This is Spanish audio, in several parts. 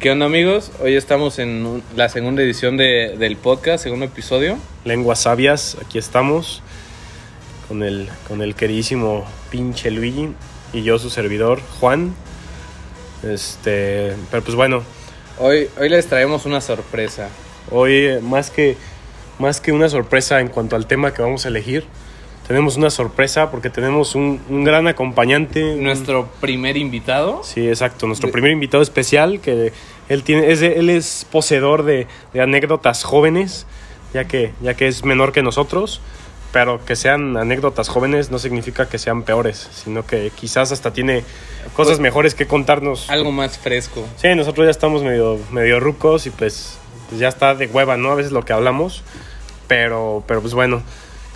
¿Qué onda amigos? Hoy estamos en la segunda edición de- del podcast, segundo episodio. Lenguas sabias, aquí estamos con el, con el queridísimo pinche Luigi y yo su servidor Juan. Este, pero pues bueno, Hoy, hoy les traemos una sorpresa. hoy eh, más que, más que una sorpresa en cuanto al tema que vamos a elegir, tenemos una sorpresa porque tenemos un, un gran acompañante. un- Nuestro primer invitado. Sí, exacto. Nuestro De- primer invitado especial, que él, tiene, es, él es poseedor de, de anécdotas jóvenes, ya que, ya que es menor que nosotros, pero que sean anécdotas jóvenes no significa que sean peores, sino que quizás hasta tiene cosas Pues- mejores que contarnos. Algo más fresco. Sí, nosotros ya estamos medio, medio rucos y pues, pues ya está de hueva, ¿no? A veces lo que hablamos, pero, pero pues bueno.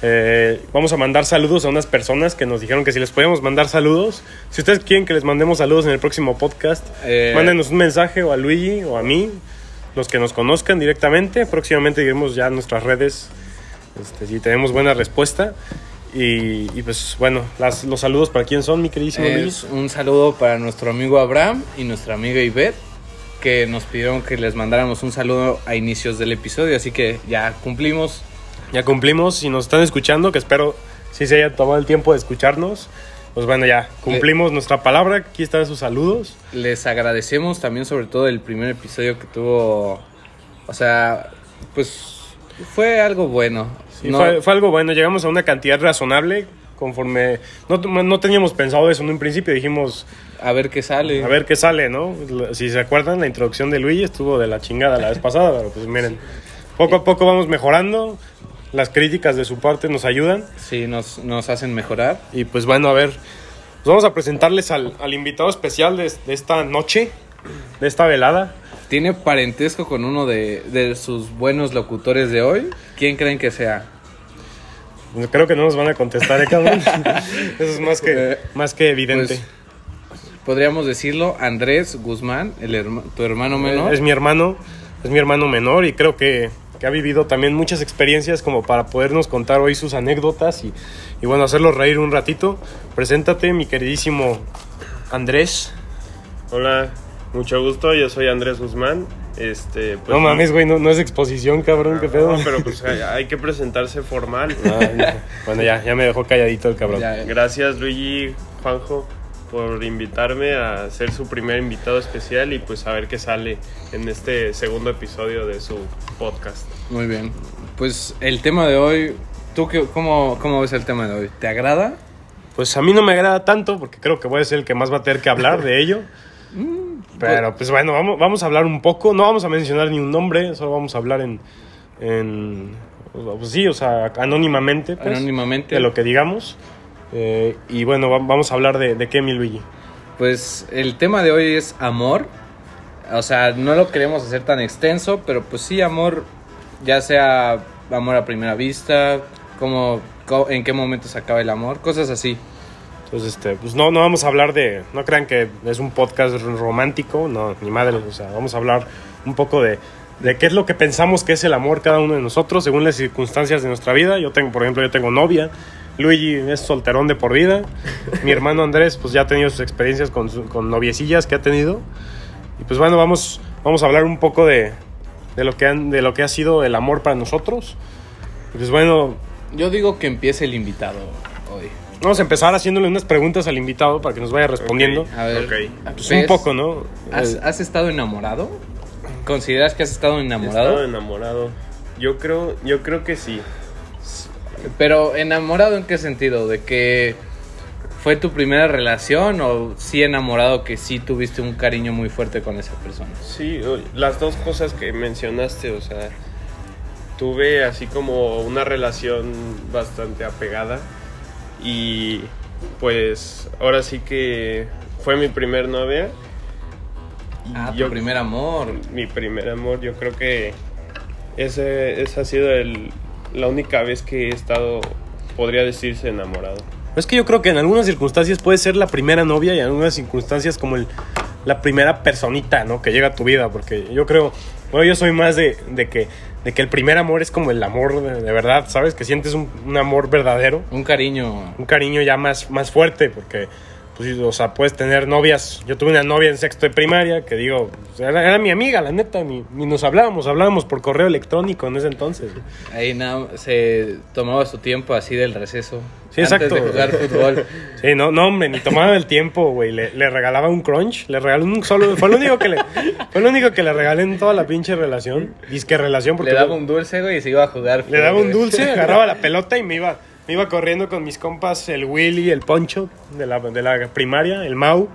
Eh, vamos a mandar saludos a unas personas que nos dijeron que si les podíamos mandar saludos. Si ustedes quieren que les mandemos saludos en el próximo podcast, Eh, mándenos un mensaje o a Luigi o a mí, los que nos conozcan directamente. Próximamente diremos ya en nuestras redes este, si tenemos buena respuesta. Y, y, pues bueno, las- los saludos para quién son, mi queridísimo Luigi. Es un saludo para nuestro amigo Abraham y nuestra amiga Ivette, que nos pidieron que les mandáramos un saludo a inicios del episodio, así que ya cumplimos. Ya cumplimos. Si nos están escuchando, que espero si se hayan tomado el tiempo de escucharnos, pues bueno, ya cumplimos nuestra palabra. Aquí están sus saludos. Les agradecemos también sobre todo el primer episodio que tuvo, o sea, pues fue algo bueno. No- fue, fue algo bueno. Llegamos a una cantidad razonable conforme. No, no teníamos pensado eso en un principio. Dijimos, a ver qué sale. a ver qué sale, ¿no? Si se acuerdan, la introducción de Luigi estuvo de la chingada la vez pasada, pero pues miren, poco a poco vamos mejorando. Las críticas de su parte nos ayudan. Sí, nos, nos hacen mejorar. Y pues bueno, a ver, pues vamos a presentarles al, al invitado especial de, de esta noche, de esta velada. Tiene parentesco con uno de, de sus buenos locutores de hoy. ¿Quién creen que sea? Pues Creo que no nos van a contestar, ¿eh, cabrón? Eso es más que, Eh, más que evidente. Pues, podríamos decirlo, Andrés Guzmán, el herma- tu hermano menor. Es mi hermano, es mi hermano menor y creo que, que ha vivido también muchas experiencias como para podernos contar hoy sus anécdotas y, y bueno, hacerlos reír un ratito. Preséntate, mi queridísimo Andrés. Hola, mucho gusto, yo soy Andrés Guzmán. Este, pues, no mames, güey, no, no es exposición, cabrón, qué pedo. No, pero pues hay, hay que presentarse formal. Ah, bueno, ya, ya me dejó calladito el cabrón. Ya, Gracias Luigi, Juanjo, por invitarme a ser su primer invitado especial y pues a ver qué sale en este segundo episodio de su podcast. muy bien. Pues el tema de hoy, ¿tú qué, cómo, cómo ves el tema de hoy? ¿Te agrada? Pues a mí no me agrada tanto porque creo que voy a ser el que más va a tener que hablar de ello. Pero pues bueno, vamos, vamos a hablar un poco. No vamos a mencionar ni un nombre, solo vamos a hablar en. en pues sí, o sea, anónimamente. pues, Anónimamente. De lo que digamos. Eh, y bueno, va- vamos a hablar de, de qué, mi Luigi. Pues el tema de hoy es amor. O sea, no lo queremos hacer tan extenso, pero pues sí, amor, ya sea amor a primera vista, cómo, co- en qué momento se acaba el amor, cosas así. Entonces, este, pues no, no vamos a hablar de. No crean que es un podcast romántico, no, ni madre. O sea, vamos a hablar un poco de, de qué es lo que pensamos que es el amor cada uno de nosotros según las circunstancias de nuestra vida. Yo tengo, por ejemplo, yo tengo novia. Luigi es solterón de por vida. Mi hermano Andrés, pues ya ha tenido sus experiencias con, su- con noviecillas que ha tenido. Y pues bueno, vamos, vamos a hablar un poco de, de, lo que han, de lo que ha sido el amor para nosotros. Y pues bueno, Yo digo que empiece el invitado hoy. vamos a empezar haciéndole unas preguntas al invitado para que nos vaya respondiendo. Ok, A ver, ok. Pues un poco, ¿no? ¿Has, Eh, has estado enamorado? ¿Consideras que has estado He enamorado? estado enamorado. Yo creo, yo creo que sí. Pero enamorado en qué sentido? ¿De que fue tu primera relación o sí enamorado que sí tuviste un cariño muy fuerte con esa persona? Sí, las dos cosas que mencionaste, o sea, tuve así como una relación bastante apegada y pues ahora sí que fue mi primer novia. Ah, tu primer amor. Mi primer amor, yo creo que ese, esa ha sido el, la única vez que he estado, podría decirse, enamorado. Es que yo creo que en algunas circunstancias puede ser la primera novia y en algunas circunstancias como el, la primera personita, ¿no? Que llega a tu vida, porque yo creo, bueno, yo soy más de, de que, de que el primer amor es como el amor de, de verdad, ¿sabes? Que sientes un, un amor verdadero, Un cariño. un cariño ya más, más fuerte, porque pues, o sea, puedes tener novias. Yo tuve una novia en sexto de primaria que digo, pues, era, era mi amiga, la neta, ni, ni nos hablábamos, hablábamos por correo electrónico en ese entonces. Ahí nada, se tomaba su tiempo así del receso. Sí, antes exacto. de jugar fútbol. Sí, no, no, hombre, ni tomaba el tiempo, güey. Le, le regalaba un crunch, le regalé un solo. Fue lo único que le, fue lo único que le regalé en toda la pinche relación. Disque relación, porque Le daba un dulce, güey, y se iba a jugar. le daba un dulce, agarraba la pelota y me iba, me iba corriendo con mis compas, el Willy, el Poncho de la, de la primaria, el Mau.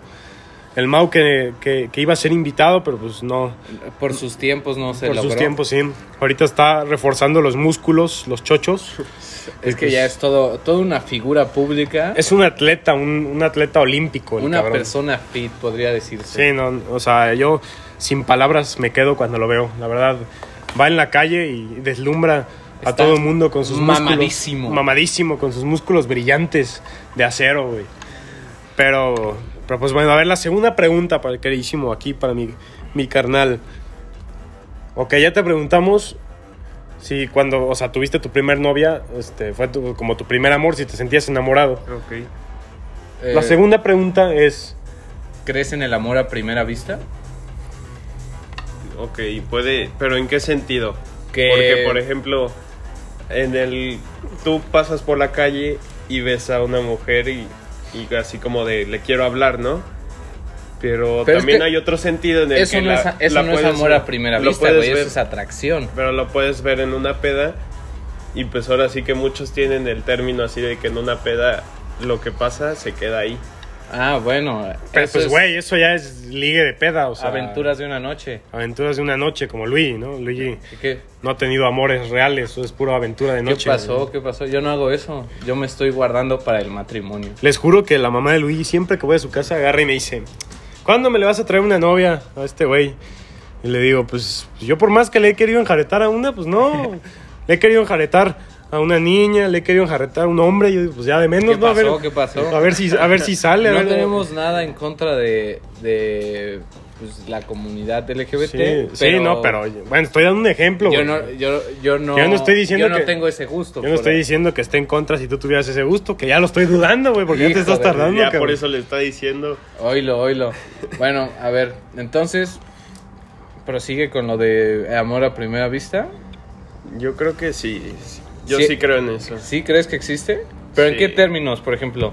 El Mau que, que, que iba a ser invitado, pero pues no. Por sus tiempos no se por logró. sus tiempos, sí. Ahorita está reforzando los músculos, los chochos. Es que ya es todo, toda una figura pública. Es un atleta, un, un atleta olímpico. el una cabrón. persona fit, podría decirse. Sí, no, o sea, yo sin palabras me quedo cuando lo veo. La verdad, va en la calle y deslumbra a todo el mundo con sus mamadísimo. músculos. Mamadísimo, con sus músculos brillantes de acero, güey. Pero, pero pues bueno, a ver, la segunda pregunta para el queridísimo aquí, para mi, mi carnal. Ok, ya te preguntamos si cuando, o sea, tuviste tu primer novia, este, fue tu- como tu primer amor, si te sentías enamorado. Ok. Eh, La segunda pregunta es, ¿Crees en el amor a primera vista? Ok, puede, pero ¿en qué sentido? Que- Porque, por ejemplo, en el, tú pasas por la calle y ves a una mujer y, y así como de, le quiero hablar, ¿no? Pero, Pero es también que hay otro sentido en el Eso que no, la- es, eso la no es amor ver- a primera vista, güey. Eso es atracción. Pero lo puedes ver en una peda y pues ahora sí que muchos tienen el término así de que en una peda lo que pasa se queda ahí. Ah, bueno. pero eso pues es güey, eso ya es ligue de peda, o sea. Aventuras de una noche. Aventuras de una noche, como Luigi, ¿no? Luigi ¿Qué, no ha tenido amores reales, eso es pura aventura de qué noche. pasó? ¿Qué pasó? Yo no hago eso. Yo me estoy guardando para el matrimonio. Les juro que la mamá de Luigi, siempre que voy a su casa, agarra y me dice: ¿Cuándo me le vas a traer una novia a este güey? Y le digo: Pues yo, por más que le he querido enjaretar a una, pues no. le he querido enjaretar a una niña, le he querido enjaretar a un hombre. Y yo digo: Pues ya de menos, ¿Qué ¿no? A ver? ¿Qué pasó? A ver si, a ver si sale. a No ver- tenemos nada en contra de, de pues, la comunidad LGBT. Sí, sí, no, pero bueno, estoy dando un ejemplo. yo güey. no, yo, yo no, Yo no estoy diciendo yo no que- tengo ese gusto. Yo no estoy ahí. diciendo que esté en contra si tú tuvieras ese gusto, que ya lo estoy dudando, güey, porque ya te estás tardando. ya cabrón. por eso le está diciendo. Oílo, oílo. Bueno, a ver, entonces, prosigue con lo de amor a primera vista. Yo creo que sí. Yo Sí. sí, creo en eso. ¿Sí crees que existe? ¿Pero en qué términos, por ejemplo?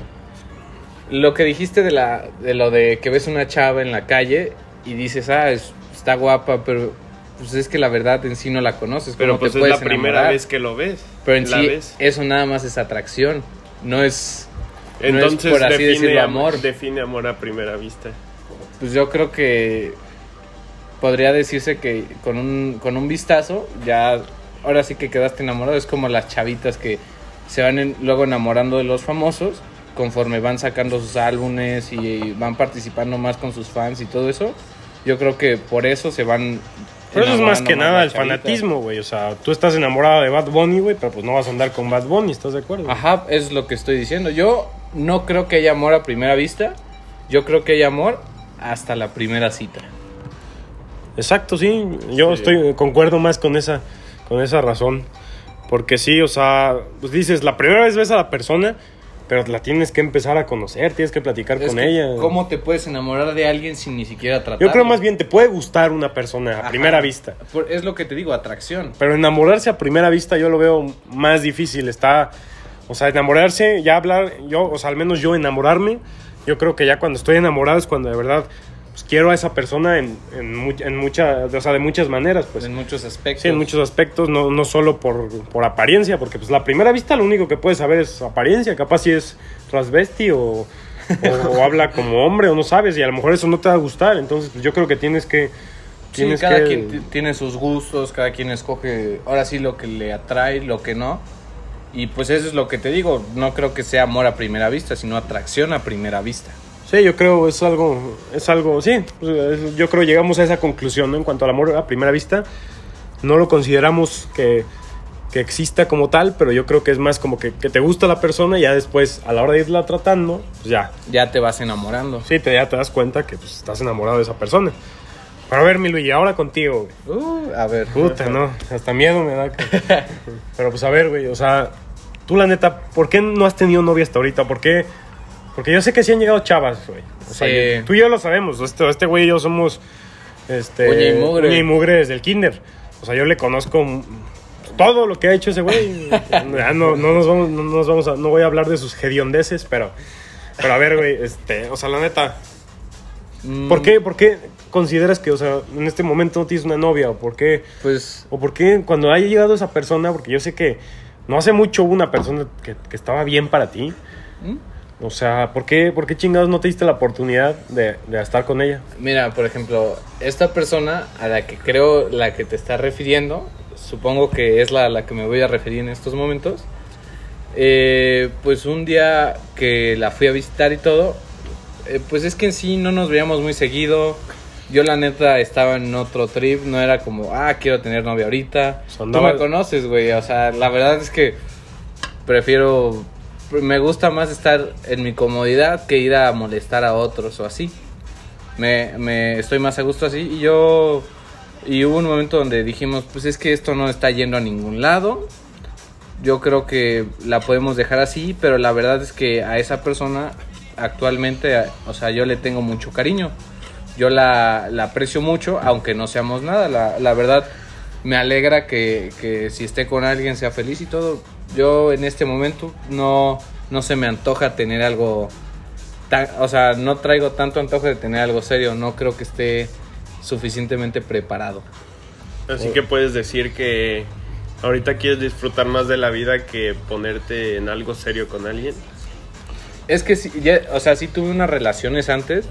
Lo que dijiste de, la, de lo de que ves una chava en la calle y dices, ah, es- está guapa, pero pues es que la verdad en sí no la conoces. Pero ¿cómo pues te es la primera vez que lo ves. Pero en la sí, ves. eso nada más es atracción. No es. no es, Entonces por así define, decirlo, am- amor. define amor a primera vista. Pues yo creo que podría decirse que con un, con un vistazo ya ahora sí que quedaste enamorado. Es como las chavitas que se van en- luego enamorando de los famosos conforme van sacando sus álbumes y van participando más con sus fans y todo eso. Yo creo que por eso se van... Pero eso es más que nada el fanatismo, güey. O sea, tú estás enamorado de Bad Bunny, güey, pero pues no vas a andar con Bad Bunny, ¿estás de acuerdo? Ajá, es lo que estoy diciendo. Yo no creo que haya amor a primera vista. Yo creo que hay amor hasta la primera cita. Exacto, sí. Yo Sí. estoy concuerdo más con esa con esa razón, porque sí, o sea, pues dices, la primera vez ves a la persona, pero la tienes que empezar a conocer, tienes que platicar Es con que, ella. ¿Cómo te puedes enamorar de alguien sin ni siquiera tratar? Yo creo más bien te puede gustar una persona a Ajá. primera vista. Por- es lo que te digo, atracción. Pero enamorarse a primera vista yo lo veo más difícil. Está, o sea, enamorarse, ya hablar, yo, o sea, al menos yo enamorarme, yo creo que ya cuando estoy enamorado es cuando de verdad pues, quiero a esa persona en, en, mu- en mucha, o sea, de muchas maneras, pues. en muchos aspectos. Sí, en muchos aspectos, no, no solo por, por apariencia, porque pues la primera vista lo único que puedes saber es apariencia, capaz si es transvesti o, o, o habla como hombre o no sabes y a lo mejor eso no te va a gustar, entonces pues, yo creo que tienes que... Sí, Tienes cada que- quien tiene sus gustos, cada quien escoge ahora sí lo que le atrae, lo que no. Y pues eso es lo que te digo, no creo que sea amor a primera vista, sino atracción a primera vista. Sí, yo creo es algo, es algo, sí, pues, es- yo creo llegamos a esa conclusión ¿no? en cuanto al amor a primera vista. No lo consideramos que, que exista como tal, pero yo creo que es más como que, que te gusta la persona y ya después a la hora de irla tratando, pues ya, Ya te vas enamorando. sí, te, ya te das cuenta que pues, estás enamorado de esa persona. Pero a ver, mi Luigi, ahora contigo, güey. Uh, a ver. Puta, no, hasta miedo me da. Pero pues a ver, güey, o sea, tú la neta, ¿por qué no has tenido novia hasta ahorita? ¿Por qué, Porque yo sé que sí han llegado chavas, güey. O sea, Sí. yo- tú y yo lo sabemos. Este, este güey y yo somos. Este, Uña y mugre. uña y mugre desde el kinder. O sea, yo le conozco todo lo que ha hecho ese güey. Ya no, no nos vamos, no nos vamos a, no voy a hablar de sus hediondeces, pero. Pero a ver, güey, este, o sea, la neta, Mm, ¿por qué, ¿por qué consideras que, o sea, en este momento no tienes una novia? ¿O por qué, Pues o por qué cuando haya llegado esa persona, porque yo sé que no hace mucho hubo una persona que, que estaba bien para ti, ¿Mm? O sea, ¿por qué, por qué chingados no te diste la oportunidad de, de estar con ella? Mira, por ejemplo, esta persona a la que creo la que te está refiriendo, supongo que es la a la que me voy a referir en estos momentos. eh, pues un día que la fui a visitar y todo, eh, pues es que en sí no nos veíamos muy seguido. Yo la neta estaba en otro trip, no era como, ah, quiero tener novia ahorita. Tú me conoces, güey, o sea, la verdad es que prefiero, me gusta más estar en mi comodidad que ir a molestar a otros o así. Me, me estoy más a gusto así. Y yo y hubo un momento donde dijimos pues es que esto no está yendo a ningún lado. Yo creo que la podemos dejar así pero la verdad es que a esa persona actualmente o sea yo le tengo mucho cariño. Yo la, la aprecio mucho aunque no seamos nada. La, la verdad me alegra que, que si esté con alguien sea feliz y todo yo en este momento no no se me antoja tener algo o sea, no traigo tanto antojo de tener algo serio, no creo que esté suficientemente preparado. Así que puedes decir que ahorita quieres disfrutar más de la vida que ponerte en algo serio con alguien. Es que sí, ya, o sea, sí tuve unas relaciones antes,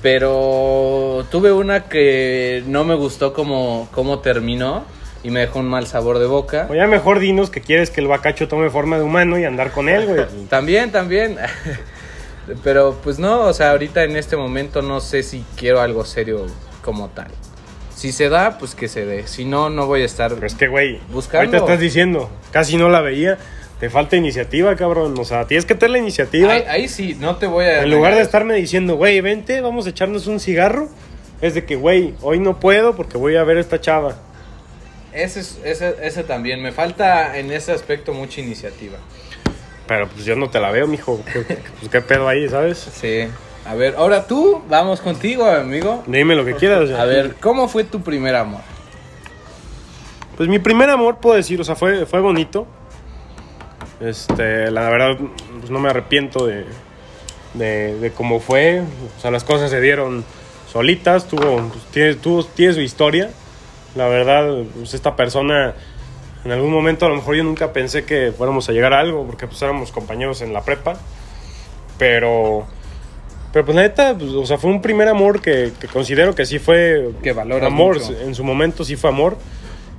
pero tuve una que no me gustó como, como terminó y me dejó un mal sabor de boca. O ya mejor dinos que quieres que el bacacho tome forma de humano y andar con él, güey. También, también. Pero pues no, o sea, ahorita en este momento no sé si quiero algo serio como tal. Si se da, pues que se dé. Si no, no voy a estar... Pero es que, güey, Buscando. ahorita estás diciendo, casi no la veía. Te falta iniciativa, cabrón. O sea, tienes que tener la iniciativa. Ahí, ahí sí, no te voy a... En lugar de estarme diciendo, güey, vente, vamos a echarnos un cigarro. Es de que, güey, hoy no puedo porque voy a ver a esta chava. Ese, es- ese, ese también. Me falta en ese aspecto mucha iniciativa. Pero pues yo no te la veo, mijo. ¿Qué, qué- pues, qué pedo ahí, sabes? Sí. A ver, ahora tú, vamos contigo, amigo. Dime lo que quieras. A ver, ¿cómo fue tu primer amor? Pues mi primer amor, puedo decir, o sea, fue, fue bonito. Este, la verdad, pues no me arrepiento de, de, de cómo fue. O sea, las cosas se dieron solitas, tuvo, pues, tiene, tuvo, tiene su historia. La verdad, pues esta persona, en algún momento a lo mejor yo nunca pensé que fuéramos a llegar a algo, porque pues éramos compañeros en la prepa. Pero, pero pues la neta, pues, o sea, fue un primer amor que, que considero que sí fue Que amor, mucho. en su momento sí fue amor.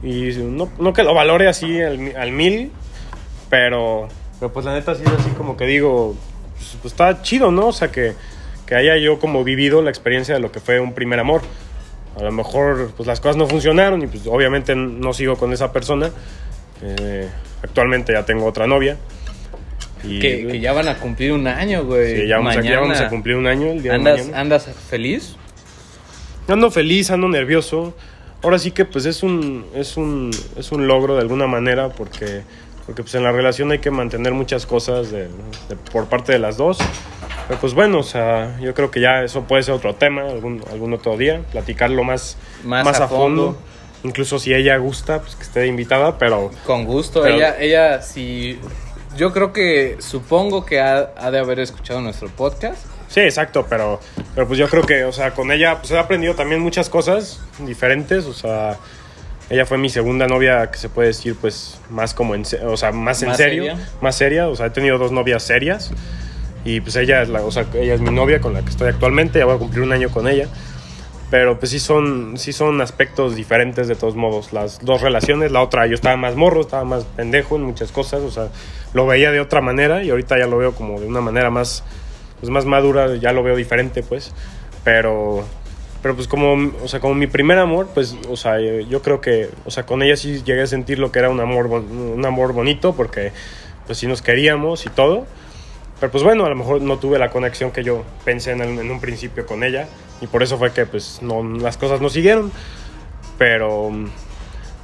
Y no, no que lo valore así al, al mil, pero, pero pues la neta sí es así como que digo, pues, pues está chido, ¿no? O sea, que, que haya yo como vivido la experiencia de lo que fue un primer amor. A lo mejor pues las cosas no funcionaron y pues obviamente no sigo con esa persona. Eh, actualmente ya tengo otra novia. Y Que, que ya van a cumplir un año, güey. sí, ya, vamos a, ya Mañana. vamos a cumplir un año el día de ¿Andas, mañana. ¿Andas feliz? Ando feliz, ando nervioso. Ahora sí que pues es un, es un, es un logro de alguna manera porque, porque pues en la relación hay que mantener muchas cosas de- de- por parte de las dos. Pero pues bueno, o sea, yo creo que ya eso puede ser otro tema, algún, algún otro día, platicarlo más, Más más, a a, fondo. fondo. Incluso si ella gusta, pues que esté invitada, pero Con gusto. Pero- ella, ella, sí. Yo creo que, supongo que ha, ha de haber escuchado nuestro podcast. Sí, exacto, pero, pero pues yo creo que, o sea, con ella pues he aprendido también muchas cosas diferentes, o sea, ella fue mi segunda novia que se puede decir pues más como en, o sea, más en ¿Más serio, seria? más seria, o sea, he tenido dos novias serias y pues ella es la, o sea, ella es mi novia con la que estoy actualmente, ya voy a cumplir un año con ella. Pero pues sí son, sí son aspectos diferentes de todos modos. Las dos relaciones, la otra yo estaba más morro, estaba más pendejo en muchas cosas, o sea, lo veía de otra manera y ahorita ya lo veo como de una manera más, pues más madura, ya lo veo diferente, pues. Pero, pero pues como, o sea, como mi primer amor, pues, o sea, yo creo que, o sea, con ella sí llegué a sentir lo que era un amor, un amor bonito, porque pues sí nos queríamos y todo. Pero pues bueno, a lo mejor no tuve la conexión que yo pensé en, un principio con ella y por eso fue que pues no, las cosas no siguieron. Pero,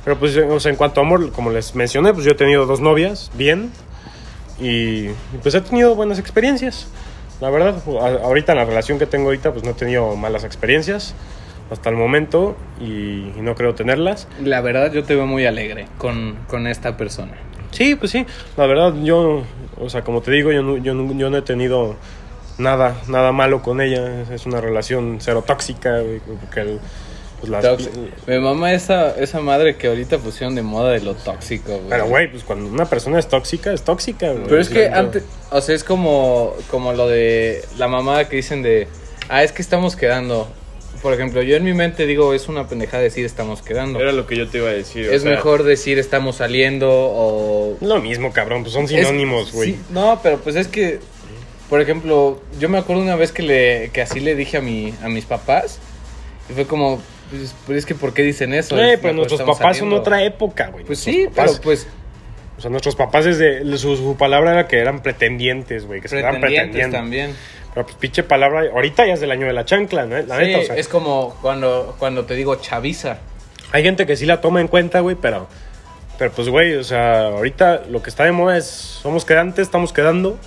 pero pues en cuanto a amor, como les mencioné, pues yo he tenido dos novias, bien. y pues he tenido buenas experiencias. La verdad, a- ahorita en la relación que tengo ahorita, pues no he tenido malas experiencias hasta el momento y, y no creo tenerlas. La verdad, yo te veo muy alegre con, con esta persona. Sí, pues sí, la verdad yo, o sea, como te digo, yo no, yo no, yo no he tenido nada, nada malo con ella. Es- una relación cero tóxica, porque el- pues las-. Me mama esa, esa madre que ahorita pusieron de moda de lo tóxico, güey. Pero, güey, pues cuando una persona es tóxica, es tóxica, güey. Pero es que antes, o sea, es como, como lo de la mamada que dicen de, ah, es que estamos quedando. Por ejemplo, yo en mi mente digo, es una pendejada decir estamos quedando. Era lo que yo te iba a decir. o es sea, mejor decir estamos saliendo o... Lo mismo, cabrón, pues son sinónimos, güey. sí, no, pero pues es que, por ejemplo, yo me acuerdo una vez que, le, que así le dije a, mi, a mis papás y fue como, pues, pues es que ¿por qué dicen eso? Güey, Es pero mejor nuestros papás son otra época, güey. Pues sí, papás- pero pues O sea, nuestros papás desde su, su palabra era que eran pretendientes, güey, que se estaban pretendientes también. Pero pues pinche palabra, ahorita ya es del año de la chancla, ¿no? La Sí, neta, o sea, es como cuando, cuando te digo chaviza. hay gente que sí la toma en cuenta, güey, pero pero pues güey, o sea, ahorita lo que está de moda es somos quedantes, estamos quedando.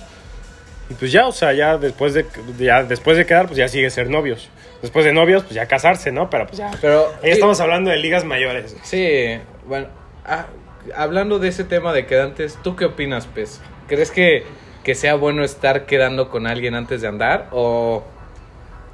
Y pues ya, o sea, ya después de ya después de quedar, pues ya sigue ser novios. Después de novios, pues ya casarse, ¿no? Pero pues ya. Pero Ahí estamos hablando de ligas mayores. Sí, bueno, ah, hablando de ese tema de quedantes, ¿tú qué opinas, Pez? ¿Crees que, que sea bueno estar quedando con alguien antes de andar o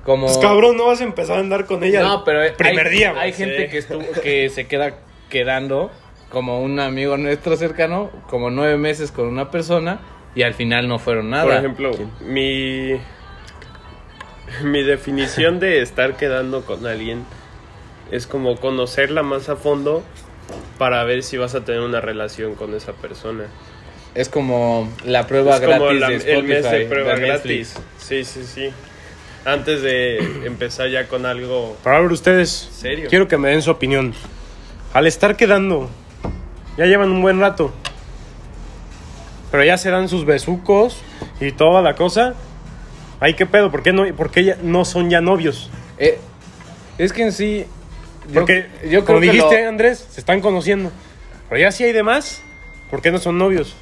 como Pues cabrón, no vas a empezar a andar con ella No, pero el primer hay, día, hay gente que estuvo que se queda quedando como un amigo nuestro cercano, como nueve meses con una persona y al final no fueron nada. Por ejemplo, mi, mi definición de estar quedando con alguien es como conocerla más a fondo para ver si vas a tener una relación con esa persona. Es como la prueba es como gratis la- de el mes de prueba de gratis. Sí, sí, sí. Antes de empezar ya con algo Para ver ustedes, ¿Serio? quiero que me den su opinión. Al estar quedando, ya llevan un buen rato. Pero ya se dan sus besucos y toda la cosa. Ay, qué pedo, ¿por qué no, por qué ya no son ya novios? Eh, es que en sí yo- Porque, yo, como creo dijiste, lo- Andrés, se están conociendo. Pero ya si hay demás, ¿por qué no son novios?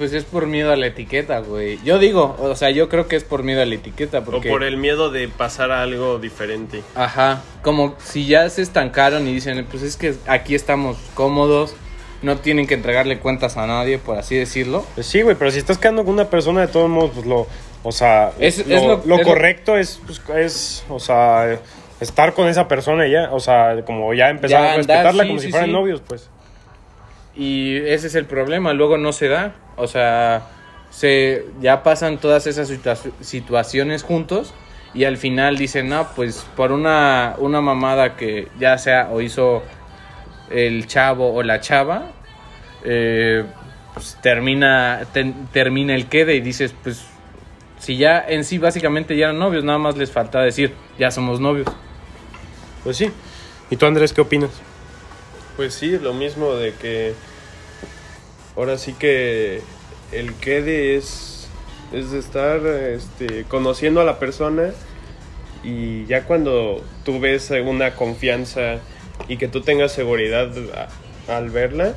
Pues es por miedo a la etiqueta, güey. Yo digo, o sea, yo creo que es por miedo a la etiqueta. o Porque, por el miedo de pasar a algo diferente. Ajá, como si ya se estancaron y dicen, pues es que aquí estamos cómodos, no tienen que entregarle cuentas a nadie, por así decirlo. Pues sí, güey, pero si estás quedando con una persona, de todos modos, pues lo. O sea, Es- lo, es lo- lo es lo- correcto es, pues, es, o sea, estar con esa persona y ya. O sea, como ya empezar Ya a andar, respetarla sí, como sí, si fueran sí. novios, pues. Y ese es el problema, luego no se da. O sea, se ya pasan todas esas situa- situaciones juntos y al final dicen, no, pues por una, una mamada que ya sea o hizo el chavo o la chava, eh, pues termina, termina el quede y dices, pues si ya en sí básicamente ya eran novios, nada más les falta decir, ya somos novios. Pues sí. ¿Y tú, Andrés, qué opinas? Pues sí, lo mismo de que ahora sí que el quede es, es de estar este, conociendo a la persona y ya cuando tú ves una confianza y que tú tengas seguridad a- al verla,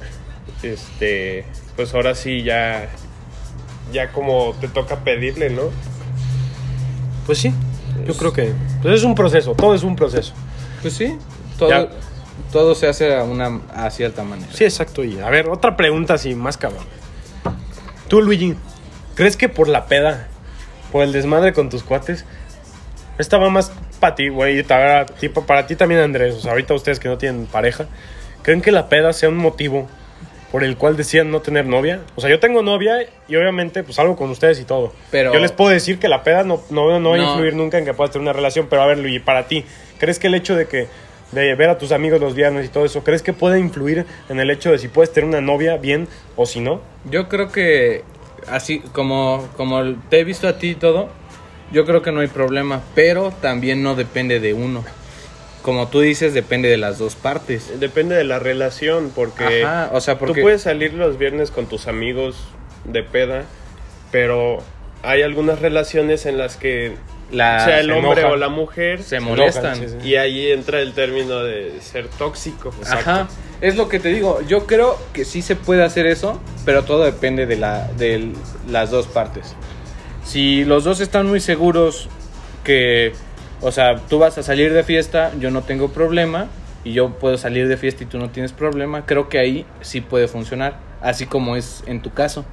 este, pues ahora sí ya, ya como te toca pedirle, ¿no? Pues sí. Yo creo que. Pues es un proceso, todo es un proceso. Pues sí, todo, Ya. Todo se hace a, una, a cierta manera. Sí, exacto. Y a ver, otra pregunta así, más cabrón. Tú, Luigi, ¿crees que por la peda, por el desmadre con tus cuates, esta va más para ti, güey, para, tipo, para ti también, Andrés? O sea, ahorita ustedes que no tienen pareja, ¿creen que la peda sea un motivo por el cual decían no tener novia? O sea, yo tengo novia y obviamente, pues salgo con ustedes y todo. Pero- Yo les puedo decir que la peda no, no, no va a influir nunca en que puedas tener una relación, pero a ver, Luigi, para ti, ¿crees que el hecho de que de ver a tus amigos los viernes y todo eso, ¿crees que puede influir en el hecho de si puedes tener una novia bien o si no? Yo creo que así como, como te he visto a ti y todo, yo creo que no hay problema, pero también no depende de uno. Como tú dices, depende de las dos partes. Depende de la relación, porque... Ajá, o sea, porque Tú puedes salir los viernes con tus amigos de peda, pero hay algunas relaciones en las que la, sea el se hombre o la mujer se enojan, molestan. sí, sí. y ahí entra el término de ser tóxico. Ajá. es lo que te digo. Yo creo que sí se puede hacer eso, pero todo depende de, la, de las dos partes. Si los dos están muy seguros que, o sea, tú vas a salir de fiesta, yo no tengo problema, y yo puedo salir de fiesta y tú no tienes problema, creo que ahí sí puede funcionar, así como es en tu caso.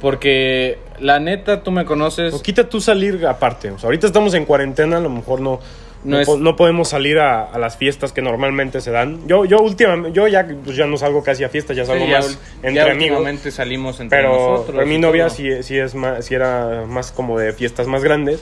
Porque la neta, tú me conoces. O quita tú salir aparte. O sea, ahorita estamos en cuarentena, a lo mejor no, No no, es- po- no podemos salir a, a las fiestas que normalmente se dan. Yo, yo últimamente, yo ya, pues ya no salgo casi a fiestas, ya salgo Sí, ya más entre ya amigos. últimamente salimos entre Pero, nosotros. pero mi y novia sí, sí es más, sí era más como de fiestas más grandes.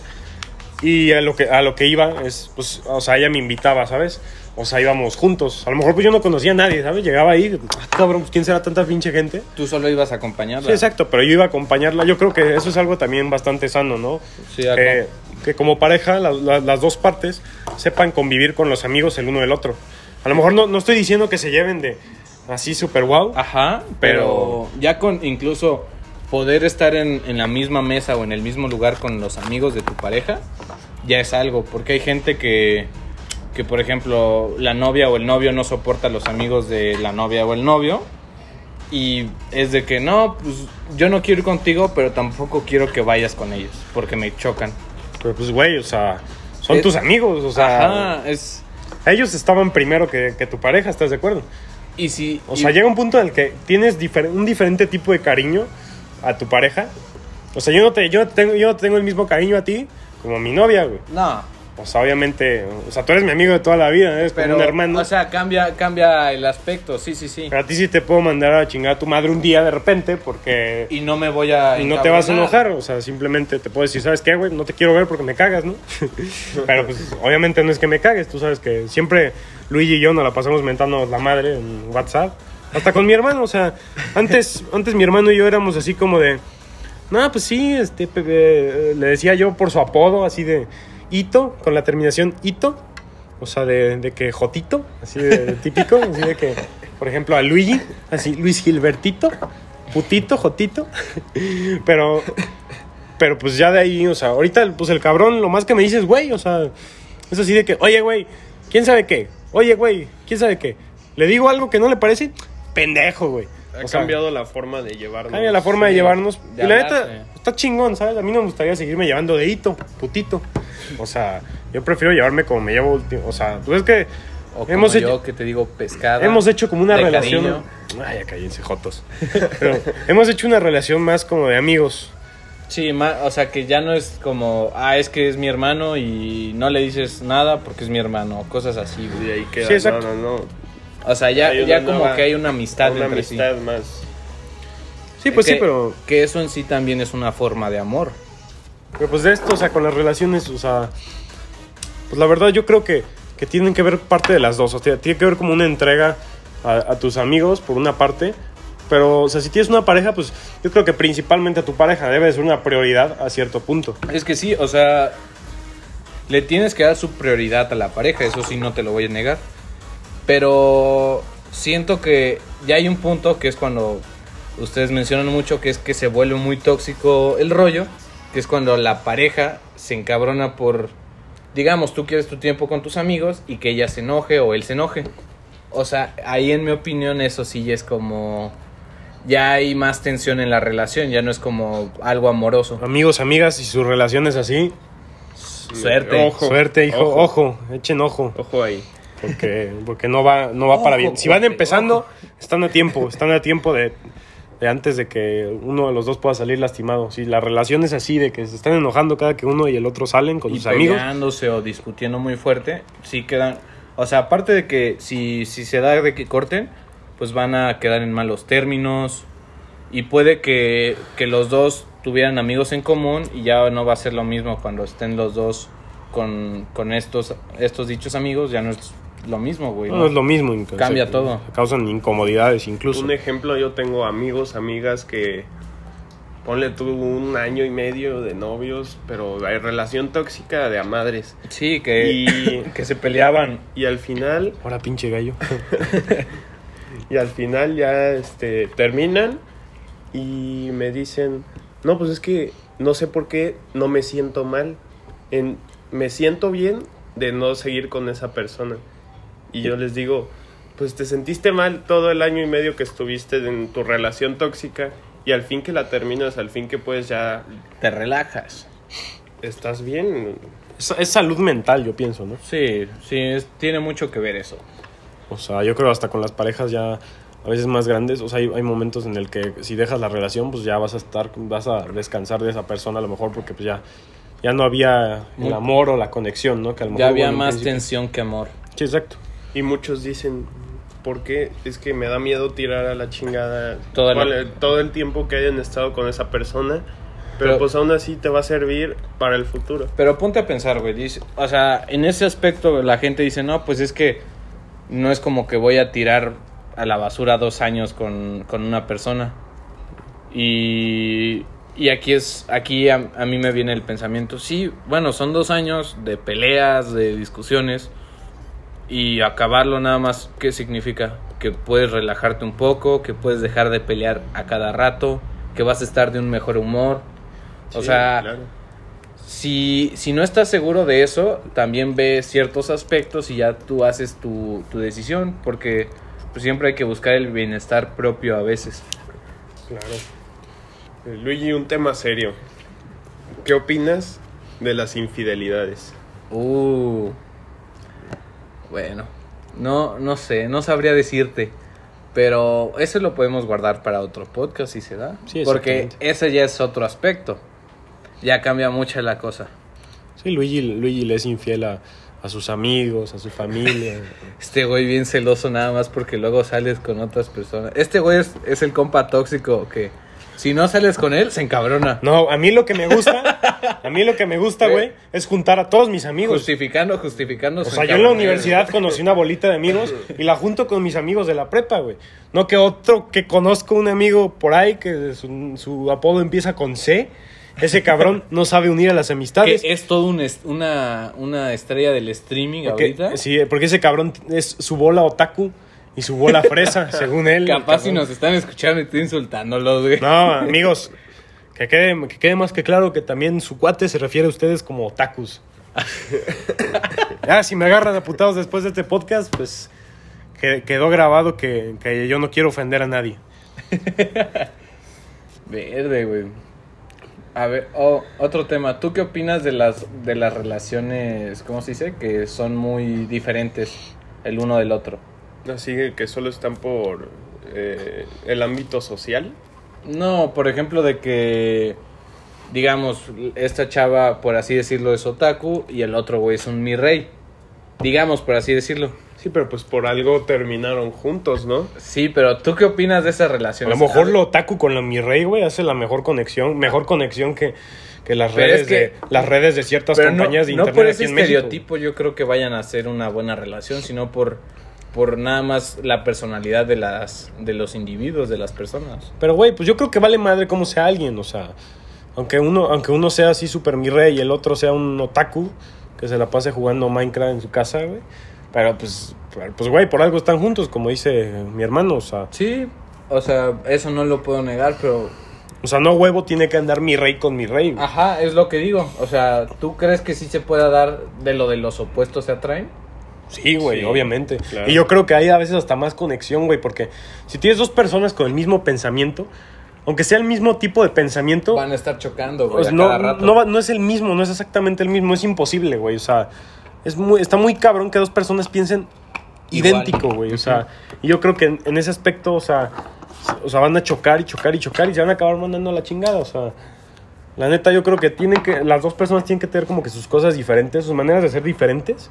Y a lo que, a lo que iba es, pues, o sea, ella me invitaba, ¿sabes? O sea, íbamos juntos. A lo mejor pues yo no conocía a nadie, ¿sabes? Llegaba ahí, ah, cabrón, pues, ¿quién será tanta pinche gente? Tú solo ibas a acompañarla. Sí, exacto, pero yo iba a acompañarla. Yo creo que eso es algo también bastante sano, ¿no? Sí, acá. que, que como pareja, la- la- las dos partes sepan convivir con los amigos el uno del otro. A lo mejor no, no estoy diciendo que se lleven de así súper wow. Ajá, pero ya con incluso poder estar en, en la misma mesa o en el mismo lugar con los amigos de tu pareja, ya es algo, porque hay gente que, que por ejemplo, la novia o el novio no soporta a los amigos de la novia o el novio. Y es de que no, pues yo no quiero ir contigo, pero tampoco quiero que vayas con ellos, porque me chocan. Pero pues, güey, o sea, son Es- tus amigos, o sea, Ajá, es... ellos estaban primero que, que tu pareja, ¿estás de acuerdo? Y si... O y- sea, llega un punto en el que tienes difer- un diferente tipo de cariño a tu pareja. O sea, yo no te, yo no tengo, yo no tengo el mismo cariño a ti como a mi novia, güey. No, Sea, obviamente, o sea, tú eres mi amigo de toda la vida, eres como pero... un hermano. O sea, cambia, cambia el aspecto, sí, sí, sí. Pero a ti sí te puedo mandar a chingar a tu madre un día de repente porque Y no me voy a... y no te vas a enojar, o sea, simplemente te puedo decir, ¿sabes qué, güey? No te quiero ver porque me cagas, ¿no? Pero pues obviamente no es que me cagues, tú sabes que siempre Luigi y yo nos la pasamos mentándonos la madre en WhatsApp, hasta con mi hermano, o sea, antes antes mi hermano y yo éramos así como de no, pues sí, este eh, le decía yo por su apodo así de Ito con la terminación Ito. O sea, de, de que Jotito, así de, de típico, así de que, por ejemplo, a Luigi, así Luis Gilbertito, Putito, Jotito. Pero, pero pues ya de ahí, o sea, ahorita, pues el cabrón, lo más que me dice es, güey, o sea, es así de que, oye, güey, ¿quién sabe qué? Oye, güey, ¿quién sabe qué? Le digo algo que no le parece, pendejo, güey. Ha O sea, cambiado la forma de llevarnos. Cambia la forma de llevarnos. de y la neta, está chingón, ¿sabes? A mí no me gustaría seguirme llevando de hito, putito. O sea, yo prefiero llevarme como me llevo último. O sea, tú ves que O como hemos, yo hecho, que te digo pescada. hemos hecho como una de relación. cariño. Ay, ya cállense, jotos. Pero hemos hecho una relación más como de amigos. Sí, ma- o sea que ya no es como, ah, es que es mi hermano y no le dices nada porque es mi hermano, cosas así, güey. Y ahí queda. Sí, exacto. No, no, no. O sea, ya, Hay ya como nueva- que hay una amistad Una entre sí. amistad más. Sí, pues que, sí, pero, Que eso en sí también es una forma de amor. Pero pues de esto, o sea, con las relaciones, o sea, pues la verdad yo creo que, que tienen que ver parte de las dos. O sea, tiene que ver como una entrega a, tus amigos, por una parte. Pero, o sea, si tienes una pareja, pues yo creo que principalmente a tu pareja debe de ser una prioridad a cierto punto. Es que sí, o sea, le tienes que dar su prioridad a la pareja, eso sí no te lo voy a negar. Pero siento que ya hay un punto que es cuando ustedes mencionan mucho que es que se vuelve muy tóxico el rollo, que es cuando la pareja se encabrona por, digamos, tú quieres tu tiempo con tus amigos y que ella se enoje o él se enoje. O sea, ahí en mi opinión eso sí ya es como... Ya hay más tensión en la relación, ya no es como algo amoroso. Amigos, amigas, y sus relaciones así, Suerte. Ojo. suerte, hijo, Ojo. ojo, echen ojo. Ojo ahí. Porque, porque no va, no va para bien. Si van ojo, empezando, están a tiempo, están a tiempo de, de antes de que uno de los dos pueda salir lastimado. Si la relación es así, de que se están enojando cada que uno y el otro salen con y sus amigos. peleándose o discutiendo muy fuerte, sí quedan, o sea, aparte de que si, si se da de que corten, pues van a quedar en malos términos y puede que, que los dos tuvieran amigos en común y ya no va a ser lo mismo cuando estén los dos con, con estos, estos dichos amigos, ya no es lo mismo, güey. No, ¿no? es lo mismo. incluso. Cambia todo. Causan incomodidades incluso. Un ejemplo, yo tengo amigos, amigas que ponle tú un año y medio de novios, pero hay relación tóxica de a madres. Sí, que, Y- que se peleaban. Y al final, Ahora pinche gallo. y al final ya este terminan y me dicen, "No, pues es que no sé por qué no me siento mal. En me siento bien de no seguir con esa persona." Y yo les digo, pues te sentiste mal todo el año y medio que estuviste en tu relación tóxica y al fin que la terminas, al fin que puedes ya Te relajas. estás bien. Es, es salud mental, yo pienso, ¿no? Sí, sí, es- tiene mucho que ver eso. O sea, yo creo hasta con las parejas ya a veces más grandes, o sea, hay, hay momentos en el que si dejas la relación, pues ya vas a estar, vas a descansar de esa persona a lo mejor porque pues ya, ya no había el amor o la conexión, ¿no? Que a lo Ya había más principio. tensión que amor. Sí, exacto. Y muchos dicen, ¿por qué? Es que me da miedo tirar a la chingada Toda la- cuál- todo el tiempo que hayan estado con esa persona. Pero, Pero- pues aún así te va a servir para el futuro. Pero ponte a pensar, güey. dice- o sea, en ese aspecto la gente dice, no, pues es que no es como que voy a tirar a la basura dos años con, con una persona. Y, y aquí es, aquí a, a mí me viene el pensamiento, sí, bueno, son dos años de peleas, de discusiones. Y acabarlo nada más, ¿qué significa? Que puedes relajarte un poco, que puedes dejar de pelear a cada rato, que vas a estar de un mejor humor. O sea, claro. si, si no estás seguro de eso, también ve ciertos aspectos y ya tú haces tu, tu decisión, porque pues, siempre hay que buscar el bienestar propio a veces. Claro. Eh, Luigi, un tema serio. ¿Qué opinas de las infidelidades? Uh, bueno, no, no sé, no sabría decirte, pero eso lo podemos guardar para otro podcast si se da, Sí, porque ese ya es otro aspecto, ya cambia mucho la cosa. Sí, Luigi, Luigi le es infiel a, a sus amigos, a su familia. Este güey bien celoso nada más porque luego sales con otras personas. Este güey es, es el compa tóxico que si no sales con él se encabrona. No, a mí lo que me gusta, a mí lo que me gusta, güey, es juntar a todos mis amigos. Justificando, justificando. O su sea, yo en la universidad conocí una bolita de amigos y la junto con mis amigos de la prepa, güey. No que otro que conozco un amigo por ahí que su, su apodo empieza con C. Ese cabrón no sabe unir a las Que amistades. es todo un est- una, una estrella del streaming Porque, ahorita. sí, porque ese cabrón es su bola otaku y su bola fresa, según él. Capaz si nos están escuchando y estoy insultándolos, güey. No, amigos, que quede, que quede más que claro que también su cuate se refiere a ustedes como otakus. ya, si me agarran a putados después de este podcast, pues que- quedó grabado que, que yo no quiero ofender a nadie. Verde, güey. A ver, oh, otro tema. ¿Tú qué opinas de las, de las relaciones, ¿cómo se dice? Que son muy diferentes el uno del otro. Así que solo están por eh, el ámbito social. No, por ejemplo, de que, digamos, esta chava, por así decirlo, es otaku y el otro güey es un mi rey. Digamos, por así decirlo. Sí, pero pues por algo terminaron juntos, ¿no? Sí, pero ¿tú qué opinas de esa A relación? lo mejor lo otaku con la mi rey, güey, hace la mejor conexión, mejor conexión que, que las Pero redes es que- de las redes de ciertas no, compañías de no internet por aquí ese en México. estereotipo yo creo que vayan a ser una buena relación, sino por, por nada más la personalidad de, las, de los individuos, de las personas. Pero, güey, pues yo creo que vale madre cómo sea alguien, o sea, aunque uno, aunque uno sea así super mi rey y el otro sea un otaku que se la pase jugando Minecraft en su casa, güey. Pero pues, pues, güey, por algo están juntos, como dice mi hermano, o sea, Sí, o sea, eso no lo puedo negar, pero... o sea, no huevo tiene que andar mi rey con mi rey. güey. Ajá, es lo que digo. O sea, ¿tú crees que sí se pueda dar de lo de los opuestos se atraen? Sí, güey, Sí, obviamente. claro. Y yo creo que hay a veces hasta más conexión, güey, porque si tienes dos personas con el mismo pensamiento, aunque sea el mismo tipo de pensamiento, Van a estar chocando, güey, Pues a no, cada rato. no, va- no es el mismo, no es exactamente el mismo, es imposible, güey. O sea, es muy, está muy cabrón que dos personas piensen Igual. idéntico, güey. O sea, y yo creo que en, en ese aspecto, o sea, o sea, van a chocar y chocar y chocar y se van a acabar mandando a la chingada, o sea. La neta, yo creo que tienen que, las dos personas tienen que tener como que sus cosas diferentes, sus maneras de ser diferentes,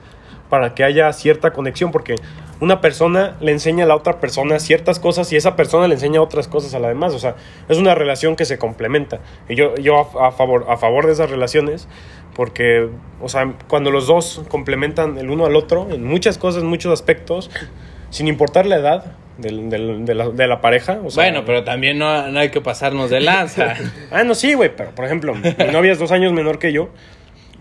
para que haya cierta conexión, porque una persona le enseña a la otra persona ciertas cosas y esa persona le enseña otras cosas a la demás, o sea, es una relación que se complementa. Y yo, yo a, a favor, a favor de esas relaciones, porque, o sea, cuando los dos complementan el uno al otro en muchas cosas, en muchos aspectos, sin importar la edad del- del- de, la, de la pareja, o sea, Bueno, pero también no, no hay que pasarnos de lanza. Ah, no, sí, güey, pero por ejemplo, mi novia es dos años menor que yo,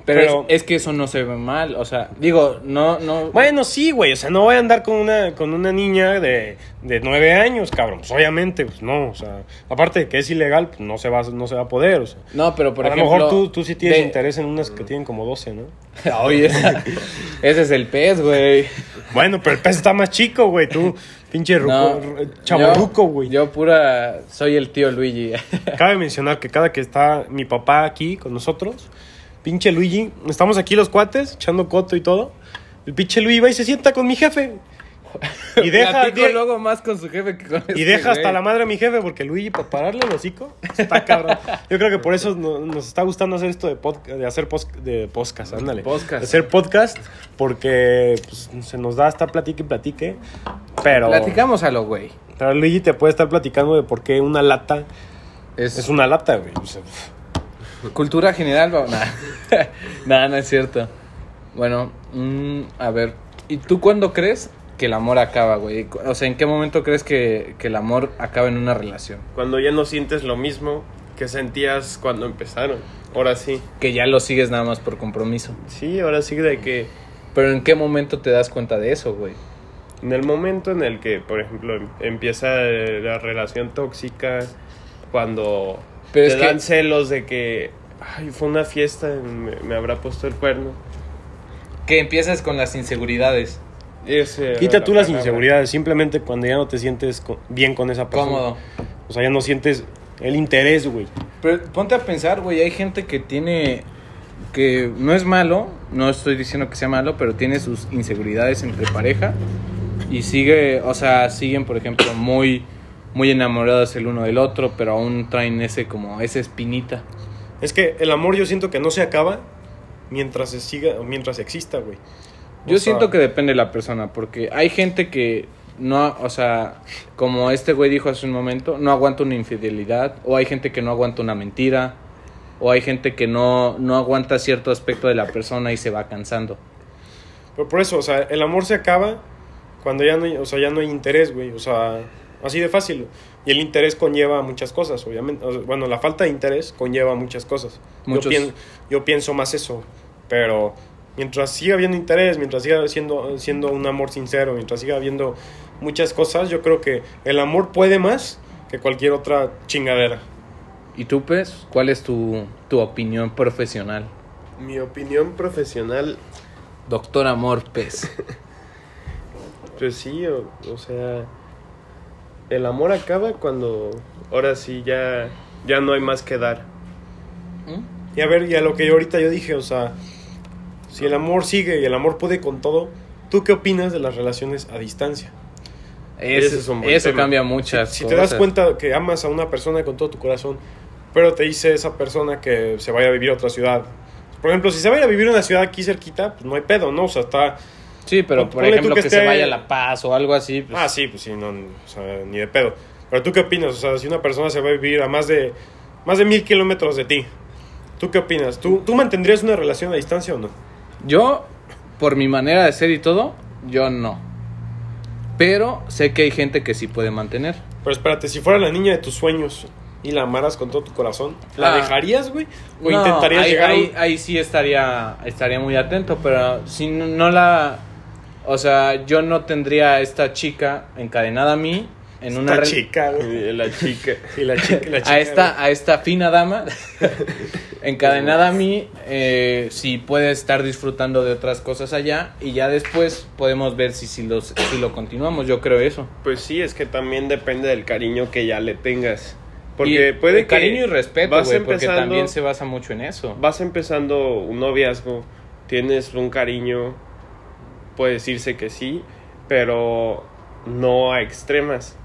Pero, Pero- es, es que eso no se ve mal, o sea, digo, no, no... Bueno, sí, güey. O sea, no voy a andar con una, con una niña de, de nueve años, cabrón. Pues obviamente, pues no. O sea, aparte de que es ilegal, pues no se va, no se va a poder. O sea, No, pero por a ejemplo... lo mejor tú, tú sí tienes de- interés en unas que tienen como 12, ¿no? Oye, ese es el pez, güey. Bueno, pero el pez está más chico, güey. Tú, pinche ruco, No, r- chavorruco, yo- güey. Yo pura... Soy el tío Luigi. Cabe mencionar que cada que está mi papá aquí con nosotros, pinche Luigi, estamos aquí los cuates, echando coto y todo. El pinche Luigi va y se sienta con mi jefe. Y deja, de- luego más con su jefe que con y este deja hasta güey. la madre a mi jefe, porque Luigi, para pararle el hocico, está cabrón. Yo creo que por eso no- nos está gustando hacer esto de, pod- de hacer pos- de podcast, ándale. Podcast. De hacer podcast, porque pues, se nos da estar platique y platique. Pero, Platicamos a lo güey. pero Luigi te puede estar platicando de por qué una lata Es, es una lata, güey. O sea, cultura general, Nah. Nah, no es cierto. Bueno, mm, a ver. ¿Y tú cuándo crees que el amor acaba, güey? O sea, ¿en qué momento crees que, que el amor acaba en una relación? Cuando ya no sientes lo mismo que sentías cuando empezaron. Ahora sí. Que ya lo sigues nada más por compromiso. Sí, ahora sí de que Pero ¿en qué momento te das cuenta de eso, güey? en el momento en el que, por ejemplo, em- empieza la relación tóxica, cuando Pero te es que- dan celos de que, ay, fue una fiesta, me, me habrá puesto el cuerno. Que empiezas con las inseguridades. Ese Quita tú la las palabra. inseguridades, simplemente cuando ya no te sientes co- bien con esa persona. Cómodo. O sea, ya no sientes el interés, güey. Pero ponte a pensar, güey, hay gente que tiene que no es malo, no estoy diciendo que sea malo, pero tiene sus inseguridades entre pareja y sigue, o sea, siguen, por ejemplo, muy muy enamorados el uno del otro, pero aún traen ese como esa espinita. Es que el amor yo siento que no se acaba mientras se siga, mientras exista, güey. O Yo sea, siento que depende de la persona, porque hay gente que no, o sea, como este güey dijo hace un momento, no aguanta una infidelidad, o hay gente que no aguanta una mentira, o hay gente que no, no aguanta cierto aspecto de la persona y se va cansando. Pero por eso, o sea, el amor se acaba cuando ya no hay, o sea, ya no hay interés, güey. O sea, así de fácil. Y el interés conlleva muchas cosas, obviamente. O sea, bueno, la falta de interés conlleva muchas cosas. Muchos. Yo, pien- yo pienso más eso. Pero mientras siga habiendo interés, mientras siga siendo, siendo un amor sincero, mientras siga habiendo muchas cosas, yo creo que el amor puede más que cualquier otra chingadera. ¿Y tú, Pez? ¿Cuál es tu, tu opinión profesional? Mi opinión profesional, Doctor Amor Pez. pues sí, o, o sea, el amor acaba cuando ahora sí ya, ya no hay más que dar. Y a ver, y a lo que yo ahorita yo dije, o sea, si el amor sigue y el amor puede con todo, ¿tú qué opinas de las relaciones a distancia? Ese- Ese es un buen eso tema. cambia muchas Si te das cuenta que amas a una persona con todo tu corazón, pero te dice esa persona que se vaya a vivir a otra ciudad. Por ejemplo, si se va a ir a vivir a una ciudad aquí cerquita, pues no hay pedo, ¿no? O sea, está... Sí, pero por ejemplo que que, se vaya a La Paz o algo así. pues, Ah, sí, pues sí, no, o sea, ni de pedo. Pero tú qué opinas? O sea, si una persona se va a vivir a más de, más de mil kilómetros de ti, ¿tú qué opinas? ¿Tú, ¿Tú mantendrías una relación a distancia o no? Yo, por mi manera de ser y todo, yo no. Pero sé que hay gente que sí puede mantener. Pero espérate, si fuera la niña de tus sueños y la amaras con todo tu corazón, ¿la Ah. dejarías, güey? ¿O No, intentarías ahí, llegar a un- ahí, ahí sí estaría, estaría muy atento, pero si no, no la... O sea, yo no tendría a esta chica encadenada a mí en una... Esta re- chica, güey. La chica. Y la chica, la chica, a esta, a esta fina dama encadenada a mí, eh, si puede estar disfrutando de otras cosas allá y ya después podemos ver si, si, los, si lo continuamos, yo creo eso. Pues sí, es que también depende del cariño que ya le tengas. Porque Y puede el que cariño y respeto, güey, porque también se basa mucho en eso. vas empezando un noviazgo, tienes un cariño, puede decirse que sí, pero no a extremas.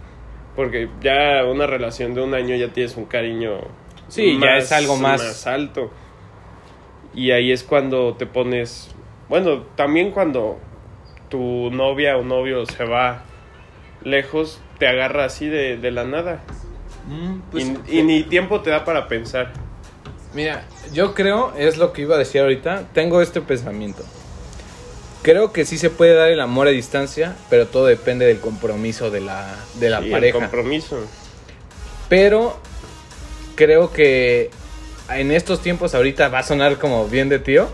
Porque ya una relación de un año ya tienes un cariño Sí, ya es algo más- alto. Y ahí es cuando te pones, bueno, también cuando tu novia o novio se va lejos, te agarra así de, de la nada. Mm, pues, y, y ni tiempo te da para pensar. Mira, yo creo, es lo que iba a decir ahorita, tengo este pensamiento. Creo que sí se puede dar el amor a distancia, pero todo depende del compromiso de la, de la Y el pareja. compromiso. Pero creo que en estos tiempos ahorita va a sonar como bien de tío,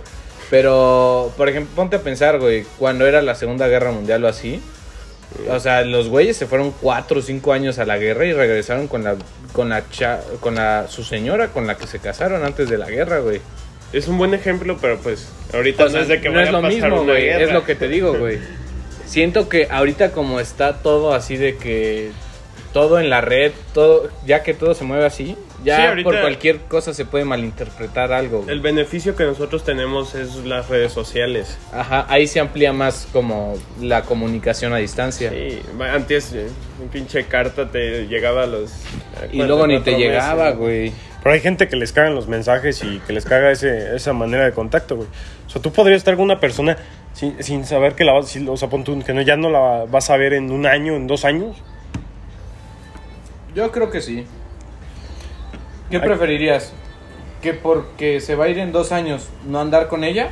Pero, por ejemplo, ponte a pensar, güey, cuando era la Segunda Guerra Mundial o así. O sea, los güeyes se fueron cuatro o cinco años a la guerra y regresaron con la, con la, cha- con la, su señora con la que se casaron antes de la guerra, güey. Es un buen ejemplo, pero pues ahorita O sea, no es de que no vaya es lo a pasar mismo, güey. Es lo que te digo, güey. Siento que ahorita como está todo así de que todo en la red, todo, ya que todo se mueve así, ya Sí, ahorita- por cualquier cosa se puede malinterpretar algo. güey. El beneficio que nosotros tenemos es las redes sociales. Ajá, ahí se amplía más como la comunicación a distancia. Sí, antes eh, un pinche carta te llegaba a los... Y luego ni te meses. llegaba, güey. Pero hay gente que les cagan los mensajes y que les caga ese, esa manera de contacto, güey. O sea, tú podrías estar con una persona sin, sin saber que la vas, si- o sea, pon tú, que no, ya no la vas a ver en un año, en dos años. Yo creo que sí. ¿Qué preferirías? ¿Que porque se va a ir en dos años no andar con ella?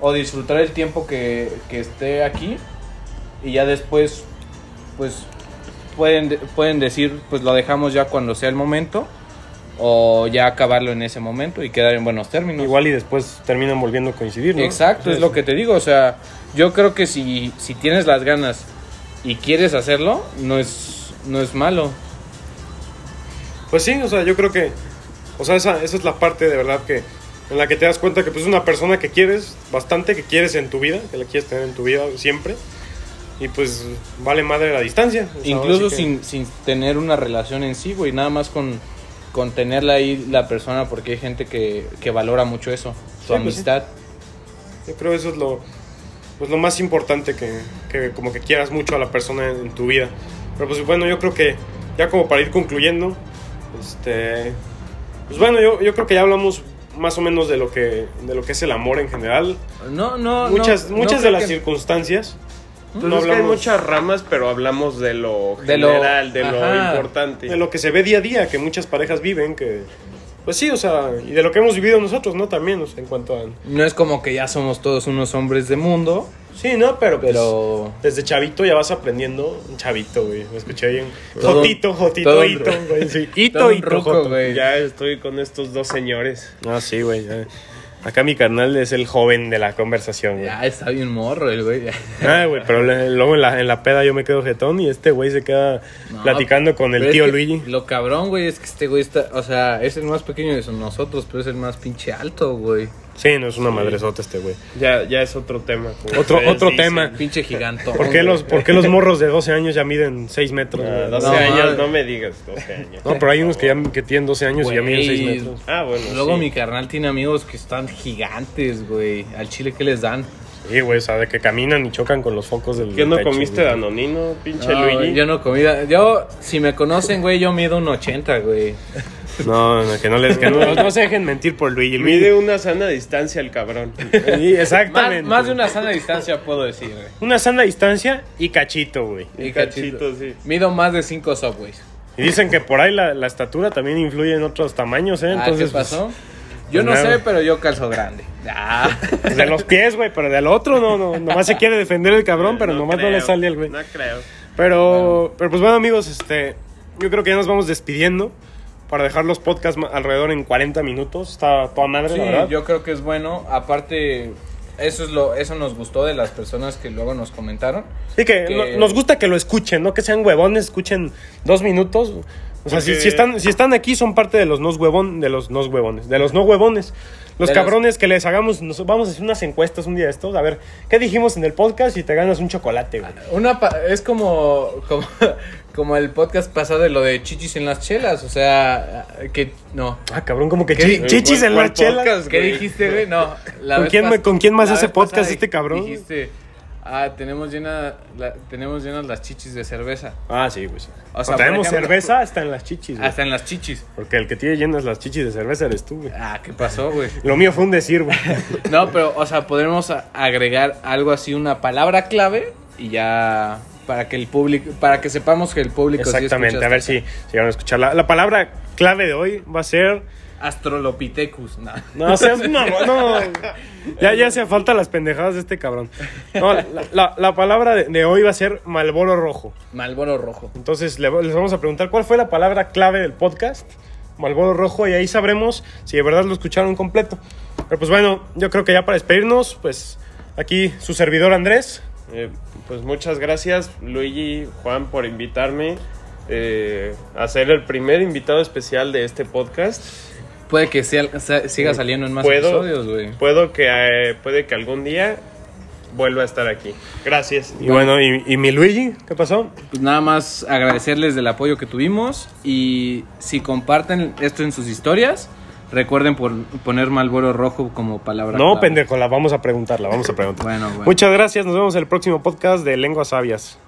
¿O disfrutar el tiempo que, que esté aquí? Y ya después, pues, pueden, de- pueden decir, pues lo dejamos ya cuando sea el momento. O ya acabarlo en ese momento y quedar en buenos términos. Igual y después terminan volviendo a coincidir, ¿no? Exacto, es lo que te digo. O sea, yo creo que si, si tienes las ganas y quieres hacerlo, no es, no es malo. Pues sí, o sea, yo creo que, o sea, esa, esa es la parte de verdad que en la que te das cuenta que pues es una persona que quieres bastante, que quieres en tu vida, que la quieres tener en tu vida siempre. Y pues vale madre la distancia. O sea, Incluso sí que- sin, sin tener una relación en sí, güey. Nada más con, con tenerla ahí la persona, porque hay gente que, que valora mucho eso, su Sí, pues sí. amistad. Yo creo eso es lo, pues lo más importante que, que como que quieras mucho a la persona en, en tu vida. Pero pues bueno, yo creo que ya como para ir concluyendo, este, pues bueno, yo, yo creo que ya hablamos más o menos de lo que, de lo que es el amor en general. No, no, Muchas, no, muchas no de las que- circunstancias. Pues no es que hay hablamos muchas ramas, pero hablamos de lo De lo- general, de lo, importante. de lo que se ve día a día, que muchas parejas viven, que pues sí, o sea, y de lo que hemos vivido nosotros, ¿no? También, o sea, en cuanto a... No es como que ya somos todos unos hombres de mundo, Sí, ¿no? Pero, pues, pero... Desde chavito ya vas aprendiendo. Un chavito, güey. Me escuché bien. Todo- Jotito, Jotito, todo Hito, güey. Sí. Hito, Hito, ruco, Joto. güey. Ya estoy con estos dos señores. Ah, sí, güey. ya. Acá mi carnal es el joven de la conversación, güey. Ya está bien morro el güey. Ah, güey, pero le- luego en la, en la peda yo me quedo jetón y este güey se queda No, platicando con el tío Luigi. Lo cabrón, güey, es que este güey está, o sea, es el más pequeño de nosotros, pero es el más pinche alto, güey. Sí, no es una madresota este güey. Ya, ya es otro tema. como Otro- ustedes otro dicen. tema. Pinche gigantón. ¿Por qué, los, ¿Por qué los morros de 12 años ya miden 6 metros? Ah, güey? 12 No, años, madre. no me digas 12 años. No, pero hay unos que ya que tienen 12 años y ya miden 6 Güey, metros. Ah, bueno. Luego sí. mi carnal tiene amigos que están gigantes, güey. Al chile que les dan. Sí, güey, o sea, de que caminan y chocan con los focos del ¿Qué no techo, comiste güey. danonino, pinche No, Luigi? yo no comida. Yo, si me conocen, güey, yo mido un 80, güey. No, no, que no les que no, no se dejen mentir por Luigi. Luigi- Mide una sana distancia el cabrón. Sí, exactamente. más de una sana distancia puedo decir, güey. Una sana distancia y cachito, güey. Y cachito, sí. Mido más de 5 subways. Y dicen que por ahí la, la estatura también influye en otros tamaños, ¿eh? Ah, Entonces, ¿qué pasó? Yo pues no nada. sé, pero yo calzo grande. Ah. de los pies, güey, pero del otro no, no. Nomás se quiere defender el cabrón, pero nomás no le sale al güey. No creo. Pero, pero pues bueno, amigos, este, yo creo que ya nos vamos despidiendo para dejar los podcasts alrededor en 40 minutos. Está toda madre, Sí, la verdad. yo creo que es bueno. Aparte, eso es lo, eso nos gustó de las personas que luego nos comentaron. Sí, que, que- no- nos gusta que lo escuchen, no que sean huevones, escuchen dos minutos. O sea, si, Porque- si están, si están aquí son parte de los no huevón, de los no huevones, de los no huevones. Los De los- cabrones que les hagamos, nos, vamos a hacer unas encuestas un día de estos, a ver qué dijimos en el podcast y te ganas un chocolate, güey. Una pa- es como, como, como el podcast pasado de lo de chichis en las chelas. O sea, que no. Ah, cabrón, como que ¿Qué chi- di- chichis ¿Cuál- en las chelas. podcast? ¿Qué dijiste, güey? No. la ¿Con quién con más la hace podcast este cabrón? Dijiste, ah, tenemos, llena, la- tenemos llenas las chichis de cerveza. Ah, sí, güey. sí. O sea, tenemos ejemplo- cerveza hasta en las chichis, güey. Hasta en las chichis. Porque el que tiene llenas las chichis de cerveza eres tú, güey. Ah, ¿qué pasó, güey? Lo mío fue un decir, güey. No, pero, o sea, podremos agregar algo así, una palabra clave y ya para que el público, para que sepamos que el público Exactamente, a ver si, si van a escuchar. La, la palabra clave de hoy va a ser. Astrolopithecus, no. No, seas mamón, no. Ya, ya hacía falta las pendejadas de este cabrón. No, la, la- la palabra de, de hoy va a ser Malboro Rojo. Malboro rojo. Entonces le- les vamos a preguntar cuál fue la palabra clave del podcast. Malboro Rojo, y ahí sabremos si de verdad lo escucharon completo. Pero pues bueno, yo creo que ya para despedirnos, pues aquí su servidor Andrés. Eh, pues muchas gracias, Luigi, Juan, por invitarme eh, a ser el primer invitado especial de este podcast. Puede que sea- siga saliendo en más Puedo- episodios, güey. Puedo que, eh, puede que algún día vuelva a estar aquí. Gracias. Y bueno, y, y mi Luigi, ¿qué pasó? Pues nada más agradecerles del apoyo que tuvimos y si comparten esto en sus historias, recuerden por poner Malboro Rojo como palabra No, clave. pendejo, la vamos a preguntar, la vamos a preguntar. Bueno, bueno. Muchas gracias, nos vemos en el próximo podcast de Lenguas Sabias.